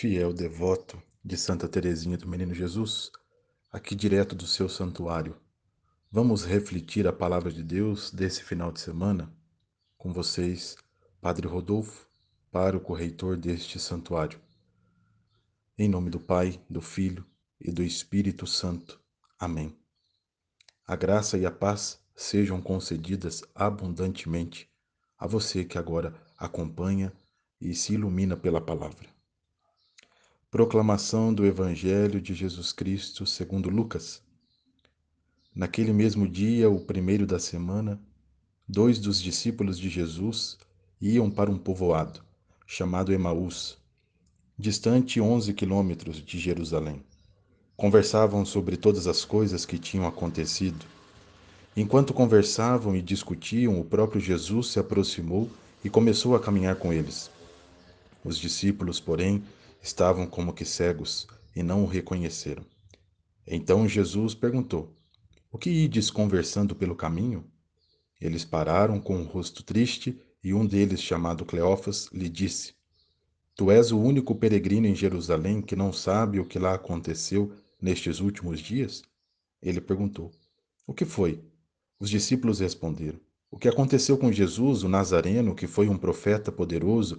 fiel devoto de Santa Teresinha do Menino Jesus, aqui direto do seu santuário. Vamos refletir a palavra de Deus desse final de semana com vocês, Padre Rodolfo, pároco reitor deste santuário. Em nome do Pai, do Filho e do Espírito Santo. Amém. A graça e a paz sejam concedidas abundantemente a você que agora acompanha e se ilumina pela palavra. Proclamação do Evangelho de Jesus Cristo segundo Lucas. Naquele mesmo dia, o primeiro da semana, dois dos discípulos de Jesus iam para um povoado, chamado Emaús, distante onze quilômetros de Jerusalém. Conversavam sobre todas as coisas que tinham acontecido. Enquanto conversavam e discutiam, o próprio Jesus se aproximou e começou a caminhar com eles. Os discípulos, porém, estavam como que cegos e não o reconheceram. Então Jesus perguntou: O que ides conversando pelo caminho? Eles pararam com o rosto triste e um deles, chamado Cleófas, lhe disse: Tu és o único peregrino em Jerusalém que não sabe o que lá aconteceu nestes últimos dias? Ele perguntou: O que foi? Os discípulos responderam: O que aconteceu com Jesus, o Nazareno, que foi um profeta poderoso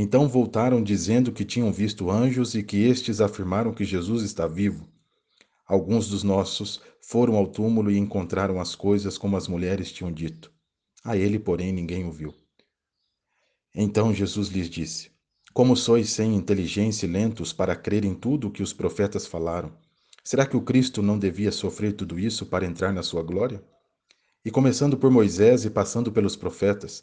Então voltaram dizendo que tinham visto anjos e que estes afirmaram que Jesus está vivo. Alguns dos nossos foram ao túmulo e encontraram as coisas como as mulheres tinham dito. A ele, porém, ninguém o viu. Então Jesus lhes disse: Como sois sem inteligência e lentos para crer em tudo o que os profetas falaram? Será que o Cristo não devia sofrer tudo isso para entrar na sua glória? E começando por Moisés e passando pelos profetas,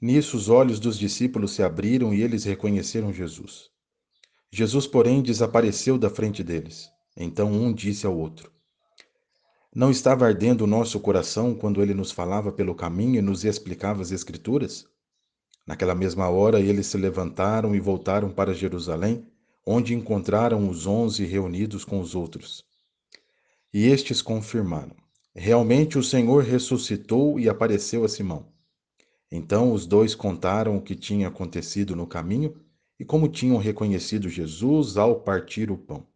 Nisso os olhos dos discípulos se abriram e eles reconheceram Jesus. Jesus, porém, desapareceu da frente deles. Então um disse ao outro: Não estava ardendo o nosso coração quando ele nos falava pelo caminho e nos explicava as Escrituras? Naquela mesma hora eles se levantaram e voltaram para Jerusalém, onde encontraram os onze reunidos com os outros. E estes confirmaram: Realmente o Senhor ressuscitou e apareceu a Simão. Então os dois contaram o que tinha acontecido no caminho e como tinham reconhecido Jesus ao partir o pão.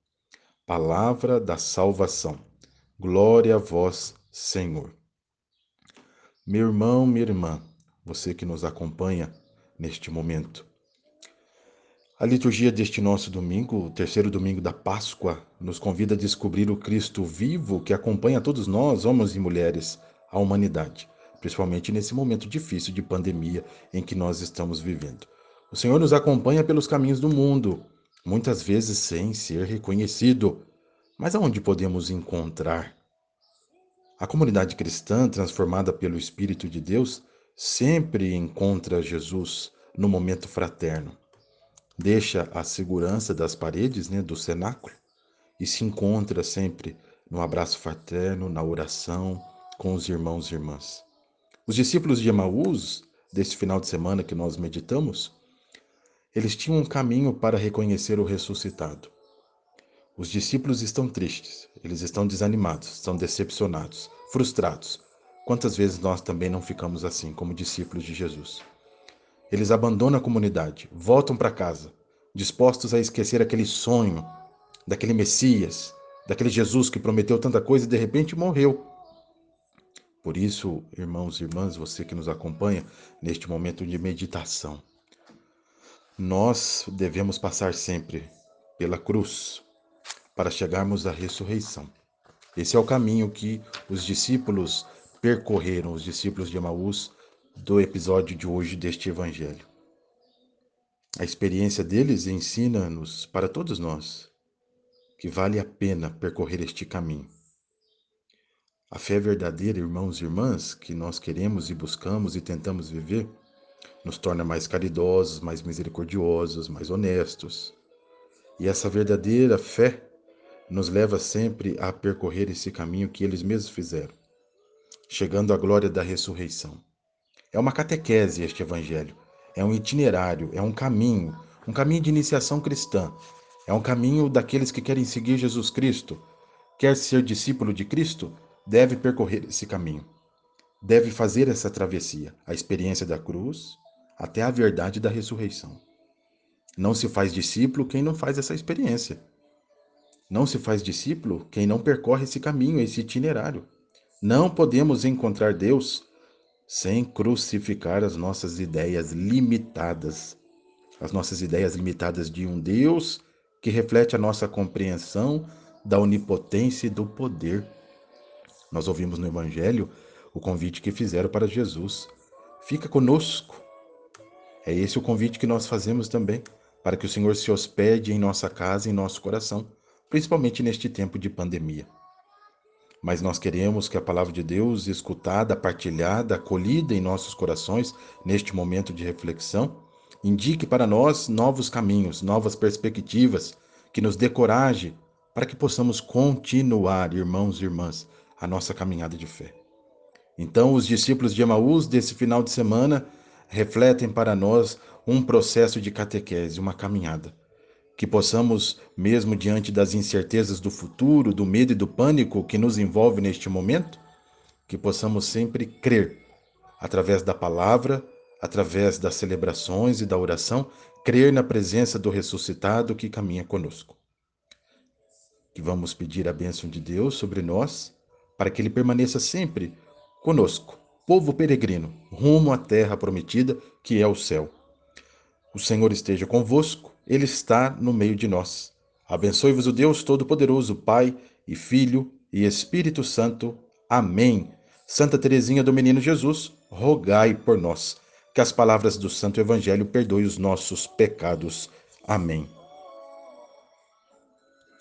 Palavra da salvação. Glória a vós, Senhor. Meu irmão, minha irmã, você que nos acompanha neste momento. A liturgia deste nosso domingo, o terceiro domingo da Páscoa, nos convida a descobrir o Cristo vivo que acompanha todos nós, homens e mulheres, a humanidade principalmente nesse momento difícil de pandemia em que nós estamos vivendo. O Senhor nos acompanha pelos caminhos do mundo, muitas vezes sem ser reconhecido. Mas aonde podemos encontrar? A comunidade cristã, transformada pelo Espírito de Deus, sempre encontra Jesus no momento fraterno. Deixa a segurança das paredes né, do cenáculo e se encontra sempre no abraço fraterno, na oração com os irmãos e irmãs. Os discípulos de Emaús, desse final de semana que nós meditamos, eles tinham um caminho para reconhecer o ressuscitado. Os discípulos estão tristes, eles estão desanimados, estão decepcionados, frustrados. Quantas vezes nós também não ficamos assim, como discípulos de Jesus? Eles abandonam a comunidade, voltam para casa, dispostos a esquecer aquele sonho daquele Messias, daquele Jesus que prometeu tanta coisa e de repente morreu. Por isso, irmãos e irmãs, você que nos acompanha neste momento de meditação, nós devemos passar sempre pela cruz para chegarmos à ressurreição. Esse é o caminho que os discípulos percorreram, os discípulos de Emaús, do episódio de hoje deste Evangelho. A experiência deles ensina-nos, para todos nós, que vale a pena percorrer este caminho. A fé verdadeira, irmãos e irmãs, que nós queremos e buscamos e tentamos viver, nos torna mais caridosos, mais misericordiosos, mais honestos. E essa verdadeira fé nos leva sempre a percorrer esse caminho que eles mesmos fizeram, chegando à glória da ressurreição. É uma catequese este evangelho, é um itinerário, é um caminho, um caminho de iniciação cristã, é um caminho daqueles que querem seguir Jesus Cristo. Quer ser discípulo de Cristo, deve percorrer esse caminho. Deve fazer essa travessia, a experiência da cruz até a verdade da ressurreição. Não se faz discípulo quem não faz essa experiência. Não se faz discípulo quem não percorre esse caminho, esse itinerário. Não podemos encontrar Deus sem crucificar as nossas ideias limitadas, as nossas ideias limitadas de um Deus que reflete a nossa compreensão da onipotência e do poder. Nós ouvimos no Evangelho o convite que fizeram para Jesus: fica conosco. É esse o convite que nós fazemos também, para que o Senhor se hospede em nossa casa, em nosso coração principalmente neste tempo de pandemia. Mas nós queremos que a palavra de Deus, escutada, partilhada, acolhida em nossos corações, neste momento de reflexão, indique para nós novos caminhos, novas perspectivas, que nos dê coragem para que possamos continuar, irmãos e irmãs, a nossa caminhada de fé. Então, os discípulos de Emaús desse final de semana refletem para nós um processo de catequese, uma caminhada que possamos, mesmo diante das incertezas do futuro, do medo e do pânico que nos envolve neste momento, que possamos sempre crer, através da palavra, através das celebrações e da oração, crer na presença do ressuscitado que caminha conosco. Que vamos pedir a bênção de Deus sobre nós, para que Ele permaneça sempre conosco, povo peregrino, rumo à terra prometida que é o céu. O Senhor esteja convosco ele está no meio de nós. Abençoe-vos o Deus Todo-Poderoso, Pai e Filho e Espírito Santo. Amém. Santa Teresinha do Menino Jesus, rogai por nós. Que as palavras do Santo Evangelho perdoem os nossos pecados. Amém.